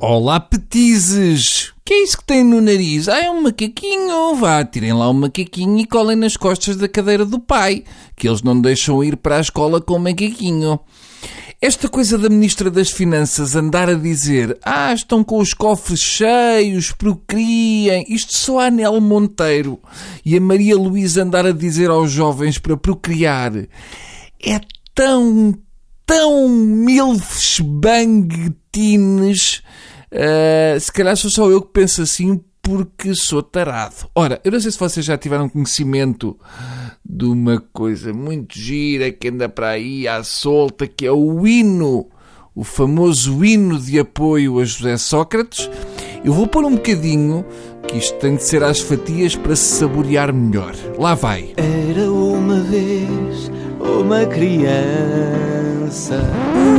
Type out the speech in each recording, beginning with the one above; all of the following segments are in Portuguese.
Olá, petizes! que é isso que tem no nariz? Ah, é um macaquinho. Vá, tirem lá o um macaquinho e colhem nas costas da cadeira do pai, que eles não deixam ir para a escola com o macaquinho. Esta coisa da Ministra das Finanças andar a dizer ah, estão com os cofres cheios, procriem, isto só a Anel Monteiro e a Maria Luísa andar a dizer aos jovens para procriar é tão, tão milfes bang teens, uh, se calhar sou só eu que penso assim porque sou tarado. Ora, eu não sei se vocês já tiveram conhecimento de uma coisa muito gira que anda para aí à solta, que é o hino, o famoso hino de apoio a José Sócrates. Eu vou pôr um bocadinho, que isto tem de ser às fatias para se saborear melhor. Lá vai. Era uma vez uma criança.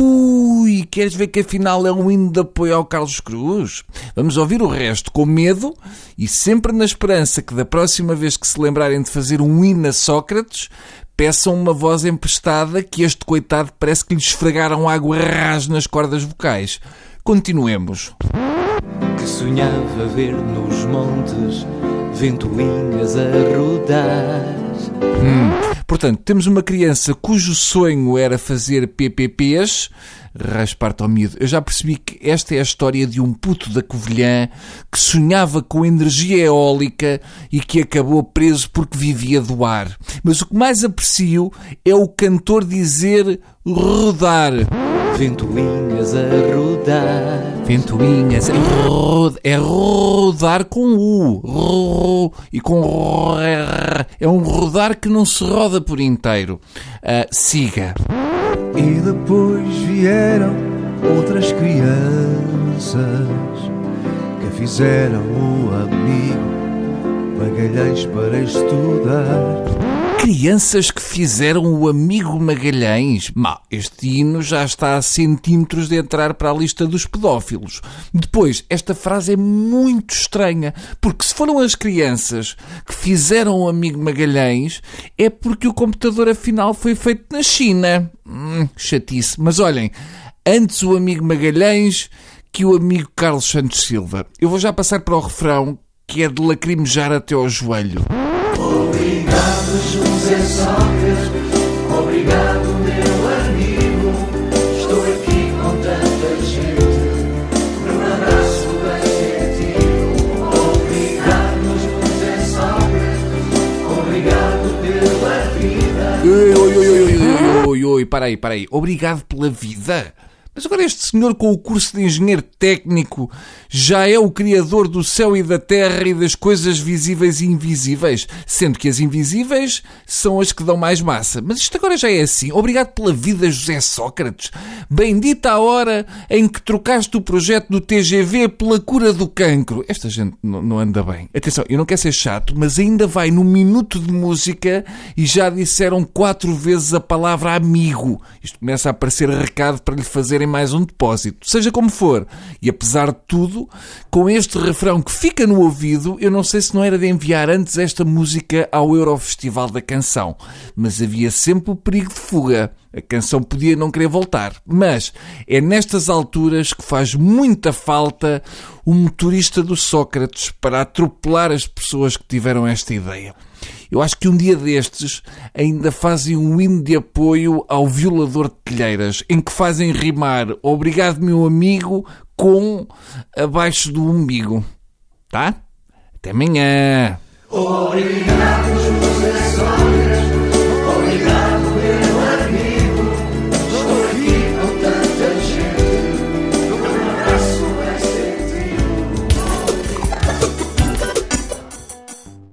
Ui, queres ver que afinal é um hino de apoio ao Carlos Cruz? Vamos ouvir o resto com medo e sempre na esperança que da próxima vez que se lembrarem de fazer um hino a Sócrates, peçam uma voz emprestada que este coitado parece que lhe esfregaram água ras nas cordas vocais. Continuemos. Que sonhava ver nos montes ventoinhas a rodar. Hum. Portanto, temos uma criança cujo sonho era fazer PPPs, raspar-te ao miúdo. Eu já percebi que esta é a história de um puto da Covilhã que sonhava com energia eólica e que acabou preso porque vivia do ar. Mas o que mais aprecio é o cantor dizer rodar. Ventoinhas a rodar. Ventoinhas a rodar. É rodar com U. E com R. É um rodar que não se roda por inteiro. Uh, siga. E depois vieram outras crianças que fizeram o amigo Magalhães para estudar. Crianças fizeram o amigo Magalhães. Mal, este hino já está a centímetros de entrar para a lista dos pedófilos. Depois, esta frase é muito estranha, porque se foram as crianças que fizeram o amigo Magalhães, é porque o computador afinal foi feito na China. Hum, chatice. Mas olhem, antes o amigo Magalhães que o amigo Carlos Santos Silva. Eu vou já passar para o refrão, que é de lacrimejar até ao joelho. Obrigado, Sócrates. Obrigado, meu amigo. Estou aqui com tanta gente. Num abraço bem quentinho. Obrigado, José Sócrates. Obrigado pela vida. Oi, oi, oi, oi, oi, oi, oi, para aí, para aí. Obrigado pela vida. Mas agora este senhor com o curso de engenheiro técnico já é o criador do céu e da terra e das coisas visíveis e invisíveis, sendo que as invisíveis são as que dão mais massa. Mas isto agora já é assim. Obrigado pela vida, José Sócrates. Bendita a hora em que trocaste o projeto do TGV pela cura do cancro. Esta gente não anda bem. Atenção, eu não quero ser chato, mas ainda vai no minuto de música e já disseram quatro vezes a palavra amigo. Isto começa a aparecer recado para lhe fazerem mais um depósito. Seja como for. E apesar de tudo, com este refrão que fica no ouvido, eu não sei se não era de enviar antes esta música ao Eurofestival da Canção. Mas havia sempre o perigo de fuga. A canção podia não querer voltar. Mas é nestas alturas que faz muita falta um motorista do Sócrates para atropelar as pessoas que tiveram esta ideia. Eu acho que um dia destes ainda fazem um hino de apoio ao violador de telheiras, em que fazem rimar obrigado, meu amigo, com abaixo do umbigo. Tá? Até amanhã. Obrigado.